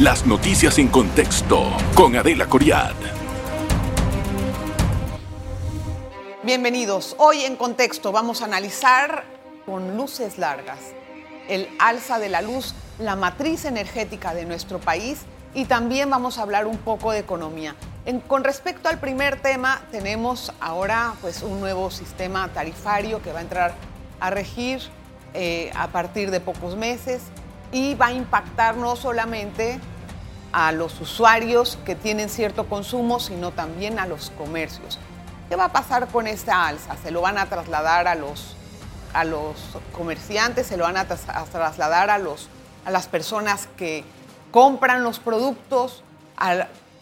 Las noticias en contexto con Adela Coriad. Bienvenidos. Hoy en contexto vamos a analizar con luces largas el alza de la luz, la matriz energética de nuestro país y también vamos a hablar un poco de economía. con respecto al primer tema, tenemos ahora pues un nuevo sistema tarifario que va a entrar a regir eh, a partir de pocos meses y va a impactar no solamente a los usuarios que tienen cierto consumo, sino también a los comercios. ¿Qué va a pasar con esta alza? ¿Se lo van a trasladar a los, a los comerciantes? ¿Se lo van a, trasladar a, los, a las personas que compran los productos?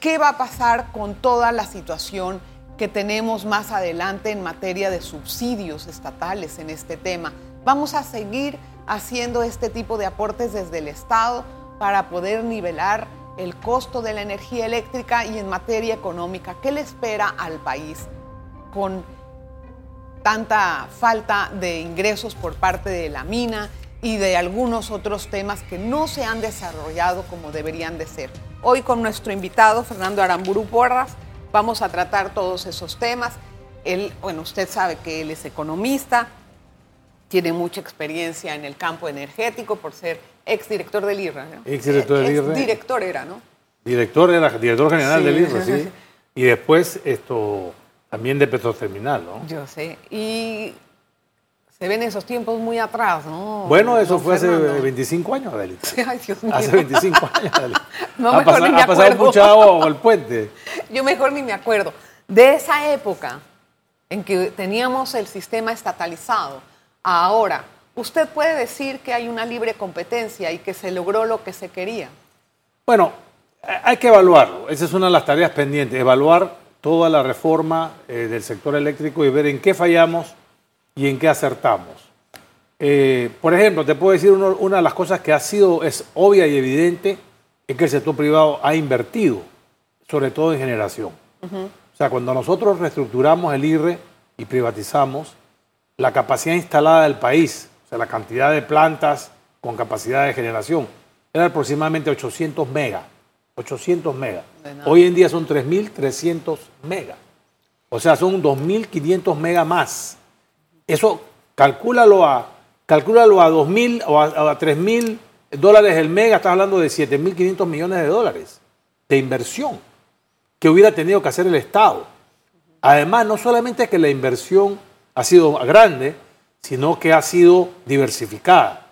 ¿Qué va a pasar con toda la situación que tenemos más adelante en materia de subsidios estatales en este tema? Vamos a seguir haciendo este tipo de aportes desde el Estado para poder nivelar el costo de la energía eléctrica y en materia económica, ¿qué le espera al país con tanta falta de ingresos por parte de la mina y de algunos otros temas que no se han desarrollado como deberían de ser? Hoy con nuestro invitado, Fernando Aramburu Porras, vamos a tratar todos esos temas. Él, bueno, usted sabe que él es economista, tiene mucha experiencia en el campo energético por ser exdirector del IRA. ¿no? Exdirector del IRA. Director era, ¿no? Director era director general del IRA, sí. Y después esto también de Petroterminal, ¿no? Yo sé. Y se ven esos tiempos muy atrás, ¿no? Bueno, eso fue hace 25 años, Adelita. Ay, Dios mío. Hace 25 años, Adelita. No, ha, mejor ni me ha pasado mucha agua el puente. Yo mejor ni me acuerdo. De esa época en que teníamos el sistema estatalizado, ahora, ¿usted puede decir que hay una libre competencia y que se logró lo que se quería? Bueno, hay que evaluarlo. Esa es una de las tareas pendientes, evaluar toda la reforma eh, del sector eléctrico y ver en qué fallamos y en qué acertamos. Eh, por ejemplo, te puedo decir uno- una de las cosas que ha sido, es obvia y evidente, es que el sector privado ha invertido, sobre todo en generación. O sea, cuando nosotros reestructuramos el IRE y privatizamos, la capacidad instalada del país, o sea, la cantidad de plantas con capacidad de generación, era aproximadamente 800 megas. 800 megas. Hoy en día son 3.300 megas. O sea, son 2.500 megas más. Eso calcúlalo a, calcúlalo a 2.000 o a, a 3.000 dólares el mega, estás hablando de 7.500 millones de dólares de inversión que hubiera tenido que hacer el Estado. Además, no solamente es que la inversión ha sido grande, sino que ha sido diversificada.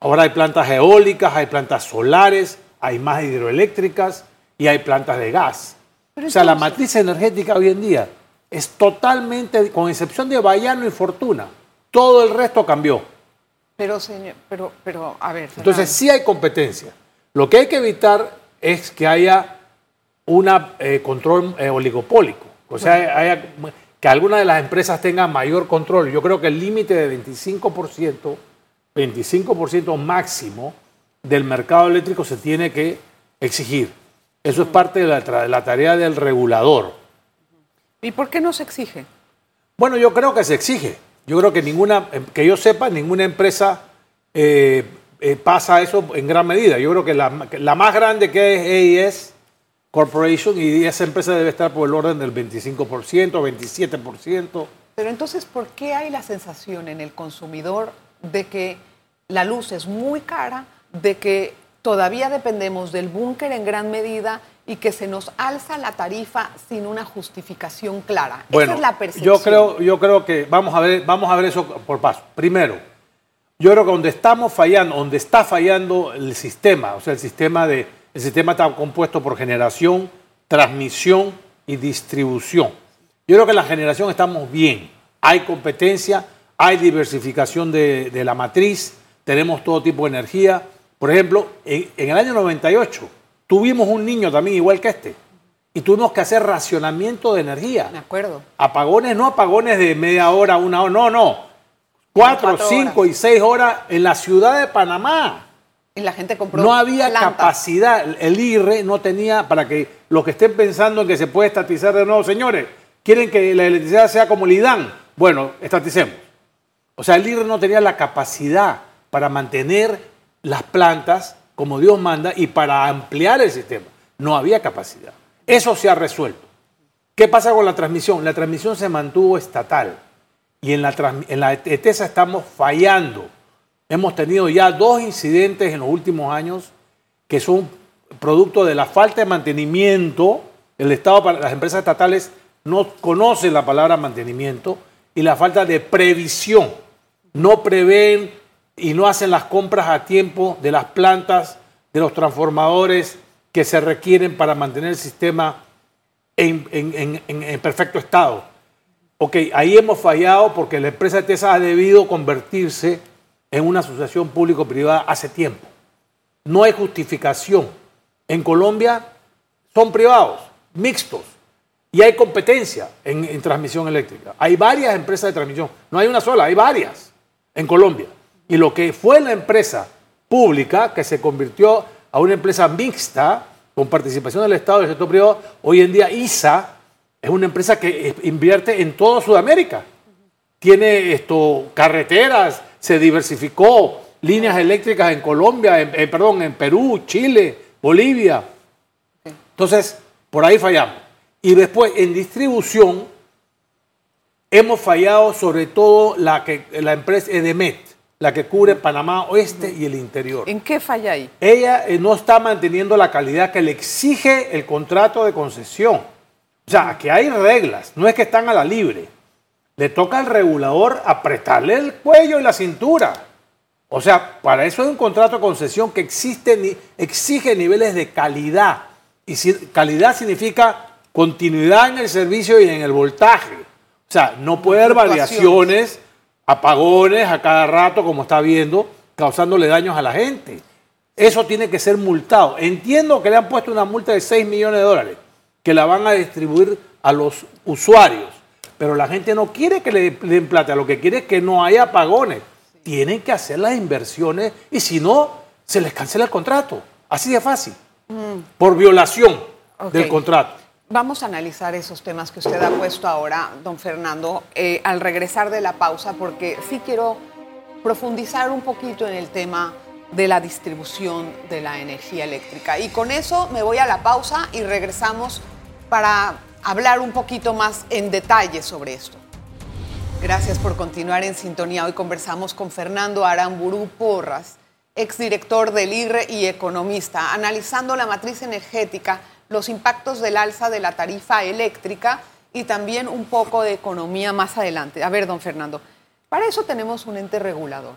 Ahora hay plantas eólicas, hay plantas solares, hay más hidroeléctricas y hay plantas de gas. Pero o sea, la matriz energética hoy en día es totalmente, con excepción de Bayano y Fortuna, todo el resto cambió. Pero, señor, pero, pero, a ver. Entonces sí hay competencia. Lo que hay que evitar es que haya un control eh, oligopólico. O sea, haya- que alguna de las empresas tenga mayor control. Yo creo que el límite de 25%, 25% máximo del mercado eléctrico se tiene que exigir. Eso es parte de la, tra- de la tarea del regulador. ¿Y por qué no se exige? Bueno, yo creo que se exige. Yo creo que ninguna, em, que yo sepa, ninguna empresa eh, eh, pasa eso en gran medida. Yo creo que la, la más grande que es AES Corporation y esa empresa debe estar por el orden del 25%, 27%. Pero entonces, ¿por qué hay la sensación en el consumidor de que la luz es muy cara, de que todavía dependemos del búnker en gran medida y que se nos alza la tarifa sin una justificación clara? Bueno, Esa es la percepción. yo creo, yo creo que vamos a ver, vamos a ver eso por paso. Primero, yo creo que donde estamos fallando, donde está fallando el sistema, o sea, el sistema de, el sistema está compuesto por generación, transmisión y distribución. Yo creo que en la generación estamos bien. Hay competencia, hay diversificación de, de la matriz, tenemos todo tipo de energía. Por ejemplo, en, en el año 98 tuvimos un niño también igual que este y tuvimos que hacer racionamiento de energía. Me acuerdo. Apagones, no apagones de media hora, una hora, no, no. Cuatro, Cuatro cinco horas. y seis horas en la ciudad de Panamá. Y la gente compró No había plantas. capacidad. El IRE no tenía, para que los que estén pensando en que se puede estatizar de nuevo, señores, quieren que la electricidad sea como el IDAN. Bueno, estaticemos. O sea, el IRE no tenía la capacidad para mantener las plantas como Dios manda y para ampliar el sistema. No había capacidad. Eso se ha resuelto. ¿Qué pasa con la transmisión? La transmisión se mantuvo estatal y en la, en la ETESA estamos fallando. Hemos tenido ya dos incidentes en los últimos años que son producto de la falta de mantenimiento. El Estado, las empresas estatales no conocen la palabra mantenimiento y la falta de previsión. No prevén y no hacen las compras a tiempo de las plantas, de los transformadores que se requieren para mantener el sistema en, perfecto estado. Ok, ahí hemos fallado porque la empresa TESA ha debido convertirse en una asociación público-privada hace tiempo. No hay justificación. En Colombia son privados, mixtos, y hay competencia en, transmisión eléctrica. Hay varias empresas de transmisión, no hay una sola, hay varias en Colombia. Y lo que fue la empresa pública, que se convirtió a una empresa mixta, con participación del Estado y del sector privado, hoy en día ISA es una empresa que invierte en toda Sudamérica. Tiene esto, carreteras, se diversificó, líneas eléctricas en Colombia, en, eh, perdón, en Perú, Chile, Bolivia. Entonces, por ahí fallamos. Y después, en distribución, hemos fallado sobre todo la, que, la empresa Edemet la que cubre Panamá Oeste y el interior. ¿En qué falla ahí? Ella eh, no está manteniendo la calidad que le exige el contrato de concesión. O sea, que hay reglas, no es que están a la libre. Le toca al regulador apretarle el cuello y la cintura. O sea, para eso hay un contrato de concesión que existe, exige niveles de calidad. Y si, calidad significa continuidad en el servicio y en el voltaje. O sea, no puede haber variaciones apagones a cada rato, como está viendo, causándole daños a la gente. Eso tiene que ser multado. Entiendo que le han puesto una multa de 6 millones de dólares, que la van a distribuir a los usuarios, pero la gente no quiere que le den plata, lo que quiere es que no haya apagones. Tienen que hacer las inversiones y si no, se les cancela el contrato. Así de fácil. Mm. Por violación del contrato. Vamos a analizar esos temas que usted ha puesto ahora, don Fernando, eh, al regresar de la pausa, porque sí quiero profundizar un poquito en el tema de la distribución de la energía eléctrica. Y con eso me voy a la pausa y regresamos para hablar un poquito más en detalle sobre esto. Gracias por continuar en sintonía. Hoy conversamos con Fernando Aramburu Porras, exdirector del IRRE y economista, analizando la matriz energética los impactos del alza de la tarifa eléctrica y también un poco de economía más adelante. A ver, don Fernando, para eso tenemos un ente regulador,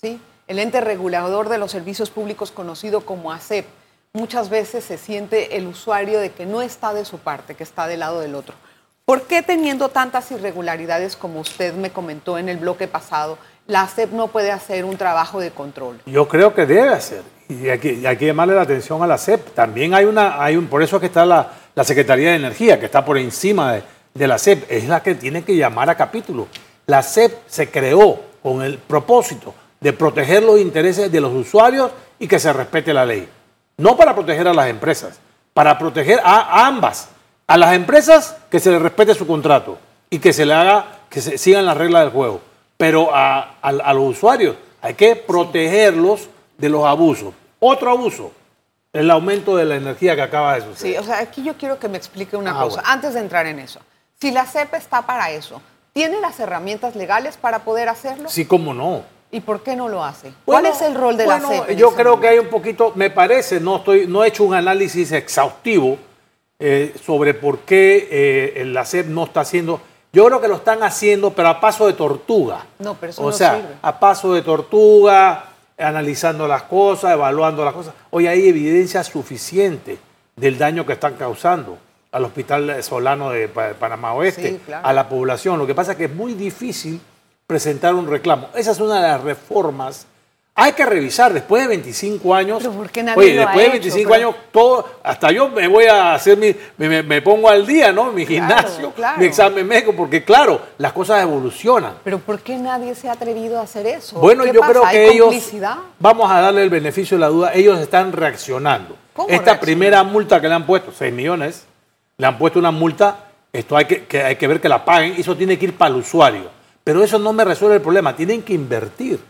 ¿sí? El ente regulador de los servicios públicos conocido como ASEP. Muchas veces se siente el usuario de que no está de su parte, que está del lado del otro. ¿Por qué teniendo tantas irregularidades como usted me comentó en el bloque pasado, la ASEP no puede hacer un trabajo de control? Yo creo que debe hacer. Y hay que, hay que llamarle la atención a la CEP. También hay una, hay un, por eso es que está la, la Secretaría de Energía, que está por encima de, de, la CEP, es la que tiene que llamar a capítulo. La CEP se creó con el propósito de proteger los intereses de los usuarios y que se respete la ley. No para proteger a las empresas, para proteger a, ambas. A las empresas que se les respete su contrato y que se le haga, que se sigan las reglas del juego. Pero a, a los usuarios hay que protegerlos de los abusos. Otro abuso, el aumento de la energía que acaba de suceder. Sí, o sea, aquí yo quiero que me explique una ah, cosa, antes de entrar en eso. Si la CEP está para eso, ¿tiene las herramientas legales para poder hacerlo? Sí, cómo no. ¿Y por qué no lo hace? ¿Cuál es el rol de la CEP? Yo creo que hay un poquito, me parece, no, estoy, no he hecho un análisis exhaustivo eh, sobre por qué eh, la CEP no está haciendo. Yo creo que lo están haciendo, pero a paso de tortuga. No, pero eso o no sea, a paso de tortuga, analizando las cosas, evaluando las cosas. Hoy hay evidencia suficiente del daño que están causando al Hospital Solano de Panamá Oeste, a la población. Lo que pasa es que es muy difícil presentar un reclamo. Esa es una de las reformas hay que revisar después de 25 años. Pero ¿por qué nadie oye, después de 25 años, todo, hasta yo me voy a hacer mi, me, pongo al día, ¿no? Mi gimnasio, mi examen médico, porque claro, las cosas evolucionan. Pero ¿por qué nadie se ha atrevido a hacer eso? Bueno, yo creo que ellos, vamos a darle el beneficio de la duda, ellos están reaccionando. Esta primera multa que le han puesto, 6 millones, le han puesto una multa, esto hay que, que hay que ver que la paguen, eso tiene que ir para el usuario. Pero eso no me resuelve el problema, tienen que invertir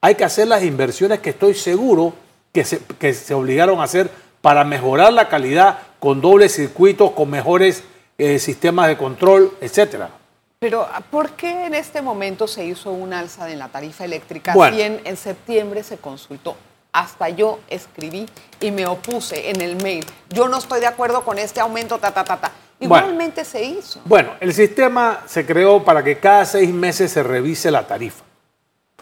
hay que hacer las inversiones que estoy seguro que se, que se obligaron a hacer para mejorar la calidad con dobles circuitos, con mejores eh, sistemas de control, etcétera. Pero ¿por qué en este momento se hizo un alza en la tarifa eléctrica Bueno. si en, en septiembre se consultó? Hasta yo escribí y me opuse en el mail. Yo no estoy de acuerdo con este aumento, ta, ta, ta, ta. Bueno. Igualmente se hizo. Bueno, el sistema se creó para que cada seis meses se revise la tarifa.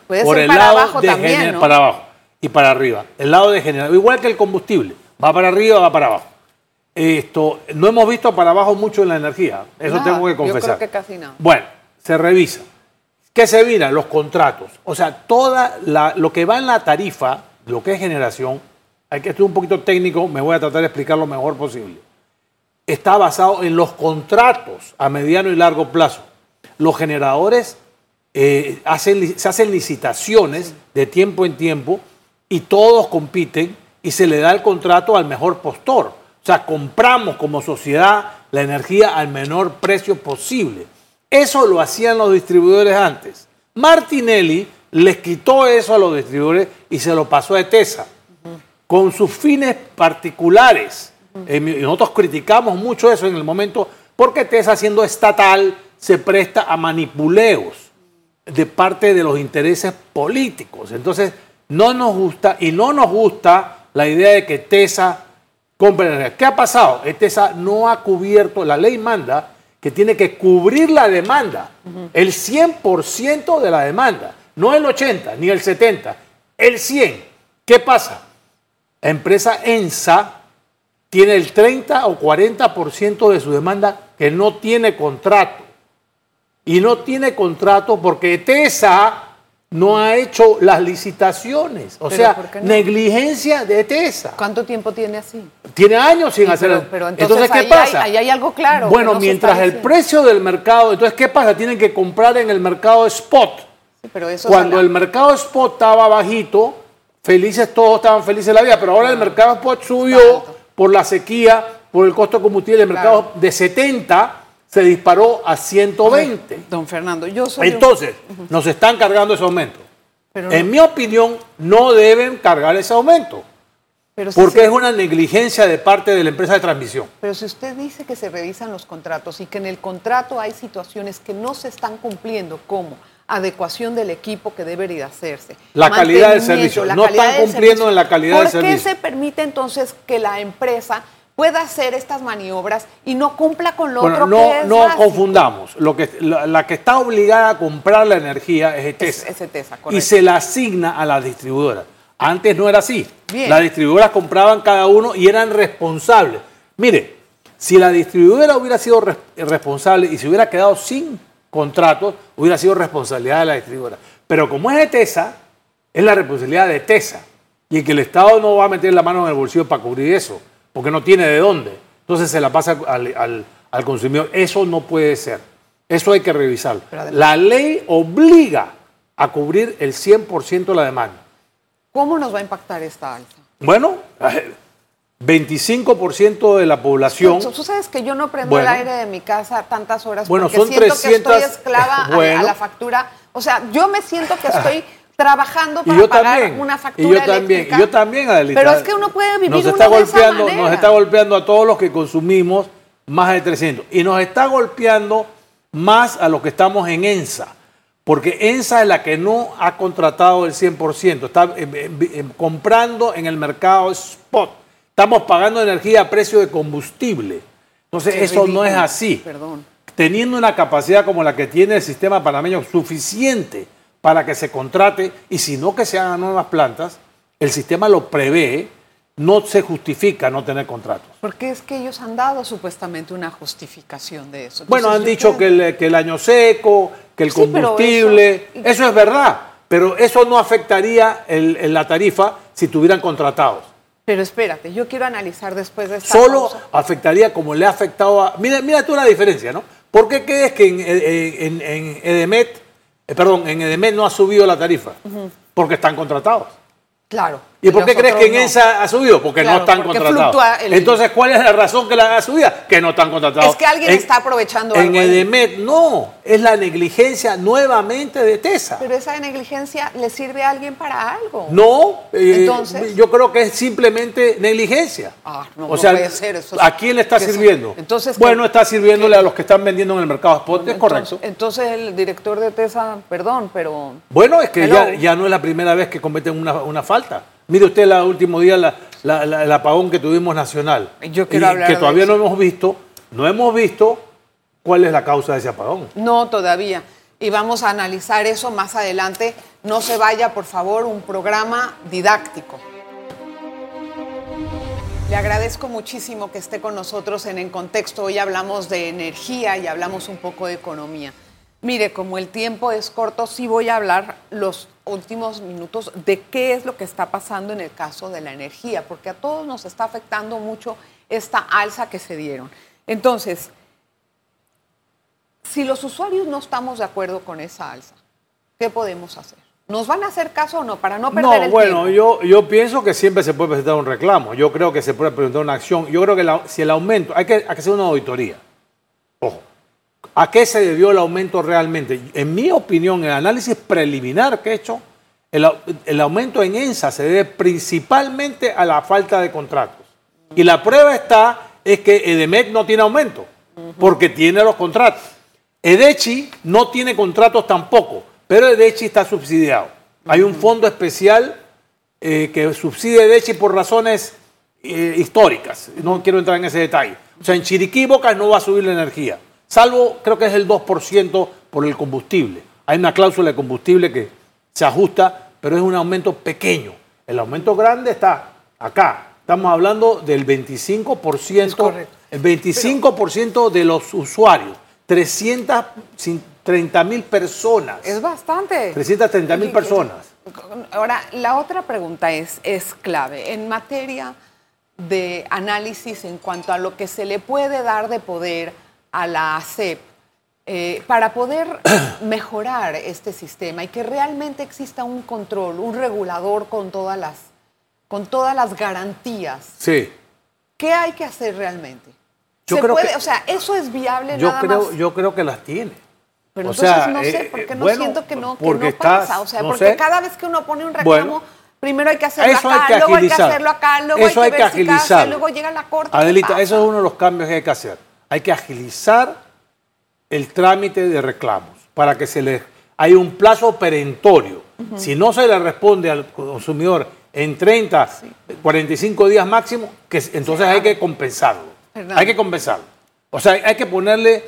Puede por ser el para lado abajo de también, gener- ¿no? para abajo y para arriba. El lado de general, igual que el combustible, va para arriba, va para abajo. Esto, no hemos visto para abajo mucho en la energía, eso tengo que yo confesar. creo que casi nada. Bueno, se revisa. ¿Qué se mira? Los contratos. O sea, toda la- lo que va en la tarifa, lo que es generación, hay que estudiar un poquito técnico, me voy a tratar de explicar lo mejor posible. Está basado en los contratos a mediano y largo plazo. Los generadores eh, hacen, se hacen licitaciones de tiempo en tiempo y todos compiten y se le da el contrato al mejor postor. O sea, compramos como sociedad la energía al menor precio posible. Eso lo hacían los distribuidores antes. Martinelli les quitó eso a los distribuidores y se lo pasó a ETESA con sus fines particulares. Eh, nosotros criticamos mucho eso en el momento porque TESA siendo estatal se presta a manipuleos de parte de los intereses políticos. Entonces, no nos gusta y no nos gusta la idea de que TESA compre energía. ¿Qué ha pasado? Eh, TESA no ha cubierto, la ley manda que tiene que cubrir la demanda, el 100% de la demanda, no el 80 ni el 70, el 100. ¿Qué pasa? La empresa ENSA tiene el 30 o 40% de su demanda que no tiene contrato. Y no tiene contrato porque TESA no ha hecho las licitaciones. O sea, negligencia de TESA. ¿Cuánto tiempo tiene así? Tiene años sin Sí, hacer pero- pero entonces ¿qué ahí hay- pasa? ahí hay algo claro Bueno, no mientras el precio del mercado, entonces, ¿qué pasa? Tienen que comprar en el mercado spot. Sí, pero eso Cuando el mercado spot estaba bajito, felices todos estaban felices la vida, pero ahora el mercado spot subió Exacto. Por la sequía, por el costo de combustible, el mercado Claro. de 70 se disparó a 120. Don Fernando, yo soy un- Entonces, nos están cargando ese aumento. pero, En mi opinión, no deben cargar ese aumento, pero si porque se- es una negligencia de parte de la empresa de transmisión. Pero si usted dice que se revisan los contratos y que en el contrato hay situaciones que no se están cumpliendo, como adecuación del equipo que debería hacerse, La calidad del servicio, no están cumpliendo en la calidad ¿por del servicio? qué se permite entonces que la empresa pueda hacer estas maniobras y no cumpla con lo Bueno, otro no, que es no básico? confundamos. Lo que, la, la que está obligada a comprar la energía es ETESA. Es- es ETESA, y se la asigna a las distribuidoras. Antes no era así. Bien. Las distribuidoras compraban cada uno y eran responsables. Mire, si la distribuidora hubiera sido res- responsable y se hubiera quedado sin contratos, hubiera sido responsabilidad de la distribuidora. Pero como es ETESA, es la responsabilidad de ETESA. Y que el Estado no va a meter la mano en el bolsillo para cubrir eso, porque no tiene de dónde. Entonces se la pasa al, al- al consumidor. Eso no puede ser. Eso hay que revisarlo. La ley obliga a cubrir el 100% de la demanda. ¿Cómo nos va a impactar esta alza? Bueno, 25% de la población. Tú, tú sabes que yo no prendo Bueno. el aire de mi casa tantas horas Bueno, porque son siento que 300 estoy esclava a- a, Bueno. la factura. O sea, yo me siento que estoy trabajando Y para yo pagar también. una y factura yo también. eléctrica. Y yo también, Adelita. Pero es que uno puede vivir nos uno está de esa golpeando, manera. Nos está golpeando a todos los que consumimos más de 300. Y nos está golpeando más a los que estamos en ENSA. Porque ENSA es la que no ha contratado el 100%. Está eh, eh, eh, comprando en el mercado spot. Estamos pagando energía a precio de combustible. Entonces, Qué eso no es así Perdón. teniendo una capacidad como la que tiene el sistema panameño suficiente para que se contrate y si no que se hagan nuevas plantas, el sistema lo prevé, no se justifica no tener contratos. Porque es que ellos han dado supuestamente una justificación de eso. Bueno, han dicho creo- que el, que el año seco, que el Sí, combustible, eso- eso, es verdad, pero eso no afectaría el- la tarifa si tuvieran contratados. Pero espérate, yo quiero analizar después de esta Solo pausa. afectaría como le ha afectado a... Mira, mira tú la diferencia, ¿no? ¿Por qué crees que en, en- en Edemet, eh, perdón, en Edemet no ha subido la tarifa? Porque están contratados. Claro. ¿Y por qué crees que en no. ENSA ha subido? Porque Claro, no están porque contratados. el- Entonces, ¿cuál es la razón que la ha subido? Que no están contratados. Es que alguien está aprovechando En algo ahí. EDEMET, no. Es la negligencia nuevamente de TESA. Pero esa negligencia le sirve a alguien para algo. No, eh, Entonces- yo creo que es simplemente negligencia. Ah, no, o no sea, puede ser, eso es- ¿a quién le está sirviendo? entonces, bueno, ¿qué- está sirviéndole a los que están vendiendo en el mercado spot, es Entonces- correcto. Entonces el director de TESA, perdón, pero Bueno, es que ya, ya no es la primera vez que cometen una, una falta. Mire usted el último día la- la- la- el apagón que tuvimos nacional. Yo quiero Y hablar Que de todavía eso. no hemos visto, no hemos visto cuál es la causa de ese apagón. no todavía. Y vamos a analizar eso más adelante. No se vaya, por favor, un programa didáctico. Le agradezco muchísimo que esté con nosotros en En Contexto. Hoy hablamos de energía y hablamos un poco de economía. Mire, como el tiempo es corto, sí voy a hablar los últimos minutos de qué es lo que está pasando en el caso de la energía, porque a todos nos está afectando mucho esta alza que se dieron. Entonces, si los usuarios no estamos de acuerdo con esa alza, ¿qué podemos hacer? ¿Nos van a hacer caso o no? Para no perder No, el bueno, tiempo. yo, yo pienso que siempre se puede presentar un reclamo. Yo creo que se puede presentar una acción. Yo creo que la- si el aumento, hay que, hay que hacer una auditoría. ¿A qué se debió el aumento realmente? En mi opinión, el análisis preliminar que he hecho, el, au- el aumento en ENSA se debe principalmente a la falta de contratos. Y la prueba está es que EDEMEC no tiene aumento, porque tiene los contratos. EDECHI no tiene contratos tampoco, pero EDECHI está subsidiado. Hay un fondo especial eh, que subsidia EDECHI por razones eh, históricas. No quiero entrar en ese detalle. O sea, en Chiriquí Bocas no va a subir la energía, salvo creo que es el 2% por el combustible. Hay una cláusula de combustible que se ajusta, pero es un aumento pequeño. El aumento grande está acá. Estamos hablando del 25%, Es correcto. el 25% de los usuarios, 330 mil personas. Es bastante. 330 mil personas. Ahora, la otra pregunta es, es clave. En materia de análisis en cuanto a lo que se le puede dar de poder a la ACEP eh, para poder mejorar este sistema y que realmente exista un control, un regulador con todas las, con todas las garantías, Sí. ¿qué hay que hacer realmente? Yo ¿Se creo puede, que- o sea, eso es viable Yo nada creo, más. yo creo que las tiene. Pero O entonces sea, no sé, eh, porque eh, no bueno, siento que no, que porque no estás- pasa. O sea, no porque sé. cada vez que uno pone un reclamo, Bueno. primero hay que hacerlo Eso acá, hay que luego hay que agilizar. hacerlo acá, luego Eso hay que ver si casa, agilizarlo. luego llega la corte. ¿qué Adelita, eso es uno de los cambios que hay que hacer. Hay que agilizar el trámite de reclamos para que se le hay un plazo perentorio. Si no se le responde al consumidor en 30, 45 días máximo, que entonces hay que compensarlo. Hay que compensarlo. O sea, hay que ponerle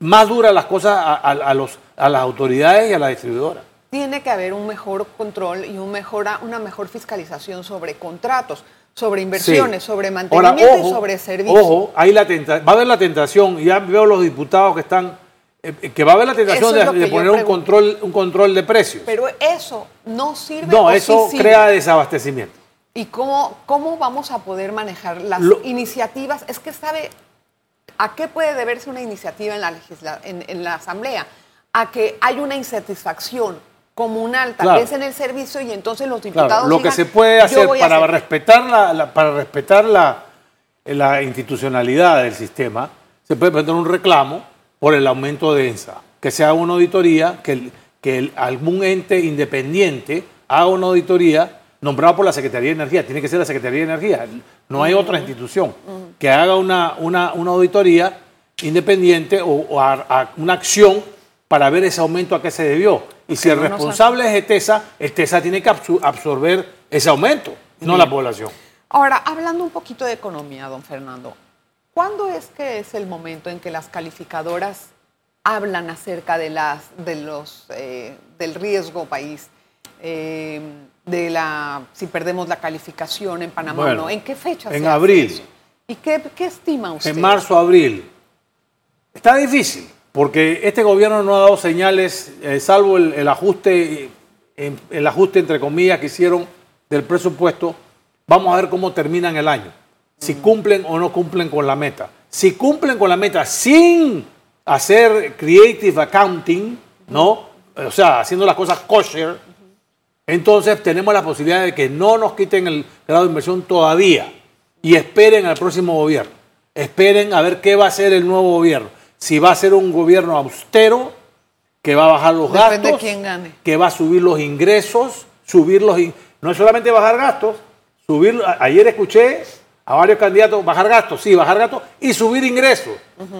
más duras las cosas a, a- a los, a las autoridades y a la distribuidora. Tiene que haber un mejor control y un mejora, una mejor fiscalización sobre contratos, sobre inversiones, Sí. sobre Ahora, mantenimiento ojo, y sobre servicios. Ojo, hay la tenta- va a haber la tentación, y ya veo los diputados que están, eh, que va a haber la tentación de, poner un control, un control de precios. Pero eso no sirve. no, sí eso sirve? crea desabastecimiento. ¿Y cómo, cómo vamos a poder manejar las Lo- iniciativas? Es que sabe a qué puede deberse una iniciativa en la, legisla- en, en la Asamblea. A que hay una insatisfacción comunal, tal Claro. vez en el servicio, y entonces los Claro, diputados. lo que se puede "Yo hacer para hacer". respetar la, la- para respetar la, la institucionalidad del sistema, se puede presentar un reclamo por el aumento de ENSA, que se haga una auditoría, que, que el- algún ente independiente haga una auditoría nombrada por la Secretaría de Energía, tiene que ser la Secretaría de Energía, no hay otra institución, que haga una, una, una auditoría independiente o, o a- a- una acción para ver ese aumento a qué se debió. Y si el responsable es ETESA, ETESA tiene que absor- absorber ese aumento, no la población. Ahora, hablando un poquito de economía, don Fernando, ¿cuándo es que es el momento en que las calificadoras hablan acerca de las, de los, eh, del riesgo país? eh, de la, si perdemos la calificación en Panamá Bueno, o no, ¿en qué fecha en se hace abril. eso? ¿Y qué, qué estima usted? En marzo, abril. Está difícil, porque este gobierno no ha dado señales, eh, salvo el, el ajuste, eh, el ajuste entre comillas que hicieron del presupuesto. Vamos a ver cómo terminan el año. Si cumplen o no cumplen con la meta. Si cumplen con la meta sin hacer creative accounting, ¿no? O sea, haciendo las cosas kosher, Entonces tenemos la posibilidad de que no nos quiten el grado de inversión todavía y esperen al próximo gobierno. Esperen a ver qué va a hacer el nuevo gobierno. Si va a ser un gobierno austero, que va a bajar los Depende de gastos, quién gane. que va a subir los ingresos, subir los... in- No es solamente bajar gastos, subir... Ayer escuché a varios candidatos bajar gastos, sí, bajar gastos y subir ingresos.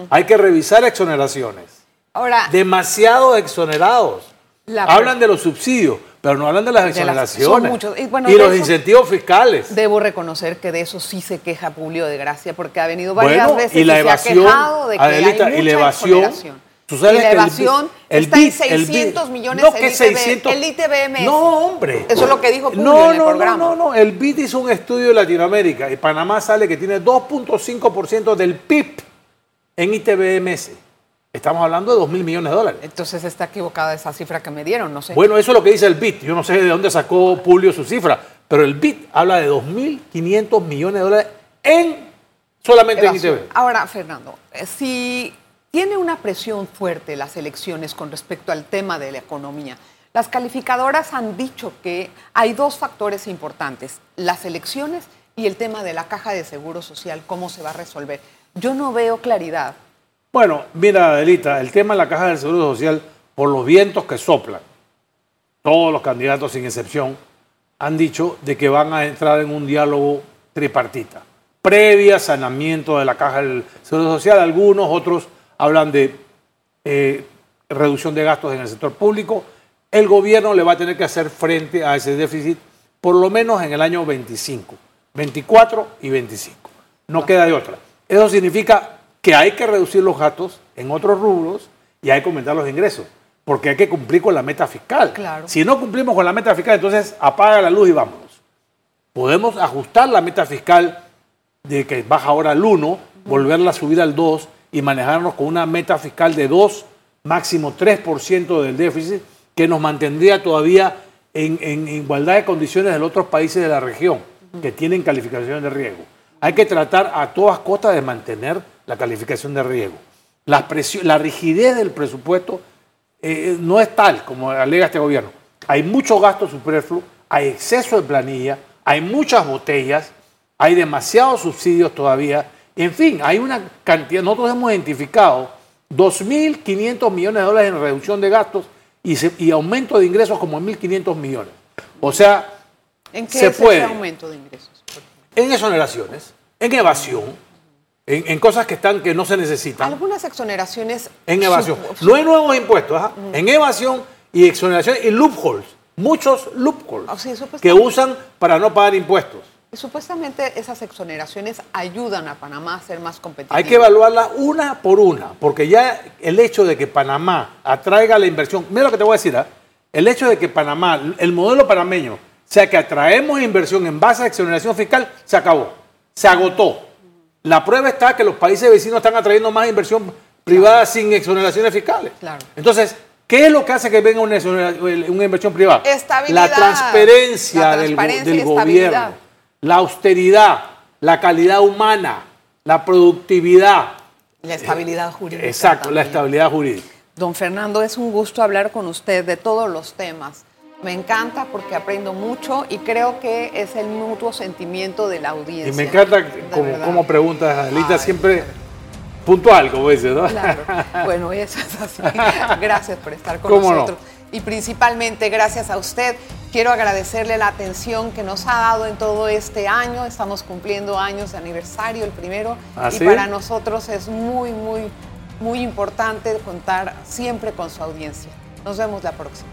Hay que revisar exoneraciones. Ahora, Demasiado exonerados. La- hablan de los subsidios, pero no hablan de las De las- exoneraciones. son. Y bueno, y los eso- incentivos fiscales. debo reconocer que de eso sí se queja Publio de Gracia, porque ha venido varias Bueno, veces y la se ha evasión, quejado de que Adelita, hay y la evasión, exoneración. tú sabes y la que el bi- evasión el está en el bit- 600 millones no, el que ITB, 600 el ITBMS. No, hombre. Eso es lo que dijo Publio no, en el no, programa. No, no, no. El BID hizo un estudio de Latinoamérica y Panamá sale que tiene 2.5% del PIB en ITBMS. Estamos hablando de 2 mil millones de dólares. Entonces está equivocada esa cifra que me dieron, no sé. Bueno, eso es lo que dice el BID. Yo no sé de dónde sacó Publio su cifra, pero el BID habla de 2.500 millones de dólares en solamente en. ITB. Ahora, Fernando, eh, si tiene una presión fuerte las elecciones con respecto al tema de la economía, las calificadoras han dicho que hay dos factores importantes, las elecciones y el tema de la caja de seguro social, cómo se va a resolver. Yo no veo claridad. Bueno, mira, Adelita, el tema de la caja del Seguro Social, por los vientos que soplan, todos los candidatos sin excepción han dicho de que van a entrar en un diálogo tripartita, previa sanamiento de la caja del Seguro Social. Algunos, otros hablan de eh, reducción de gastos en el sector público. El gobierno le va a tener que hacer frente a ese déficit por lo menos en el año 25, 24 y 25. No queda de otra. Eso significa que hay que reducir los gastos en otros rubros y hay que aumentar los ingresos, porque hay que cumplir con la meta fiscal. Claro. Si no cumplimos con la meta fiscal, entonces apaga la luz y vámonos. Podemos ajustar la meta fiscal de que baja ahora al 1, volverla a subir al 2 y manejarnos con una meta fiscal de 2, máximo 3% del déficit, que nos mantendría todavía en, en igualdad de condiciones de los otros países de la región que tienen calificación de riesgo. Hay que tratar a todas costas de mantener la calificación de riesgo. La, presión- la rigidez del presupuesto eh, no es tal como alega este gobierno. Hay mucho gasto superfluo, hay exceso de planilla, hay muchas botellas, hay demasiados subsidios todavía. En fin, hay una cantidad, nosotros hemos identificado 2.500 millones de dólares en reducción de gastos y, se- y aumento de ingresos como en 1.500 millones. O sea, ¿En qué Se es puede. ese aumento de ingresos? en exoneraciones, en evasión, en, en cosas que están que no se necesitan. Algunas exoneraciones. En evasión. No hay nuevos impuestos, ajá. en evasión y exoneración y loopholes. Muchos loopholes sí, supuestamente. que usan para no pagar impuestos. Supuestamente esas exoneraciones ayudan a Panamá a ser más competitivo. Hay que evaluarla una por una, porque ya el hecho de que Panamá atraiga la inversión, mira lo que te voy a decir, ¿ah? el hecho de que Panamá, el modelo panameño, sea que atraemos inversión en base a exoneración fiscal, se acabó, se agotó. La prueba está que los países vecinos están atrayendo más inversión privada sin exoneraciones fiscales. Claro. Entonces, ¿qué es lo que hace que venga una, una inversión privada? Estabilidad. La transparencia, La del transparencia gobierno, la austeridad, la calidad humana, la productividad. La estabilidad jurídica. Exacto, la estabilidad jurídica. Don Fernando, es un gusto hablar con usted de todos los temas. Me encanta porque aprendo mucho y creo que es el mutuo sentimiento de la audiencia. Y me encanta como, como preguntas, Adelita, Ay, siempre puntual, como dices, ¿no? Claro. Bueno, eso es así. Gracias por estar con ¿Cómo no? nosotros. Y principalmente gracias a usted. Quiero agradecerle la atención que nos ha dado en todo este año. Estamos cumpliendo años de aniversario, el primero. ¿Ah, y sí? para nosotros es muy, muy, muy importante contar siempre con su audiencia. Nos vemos la próxima.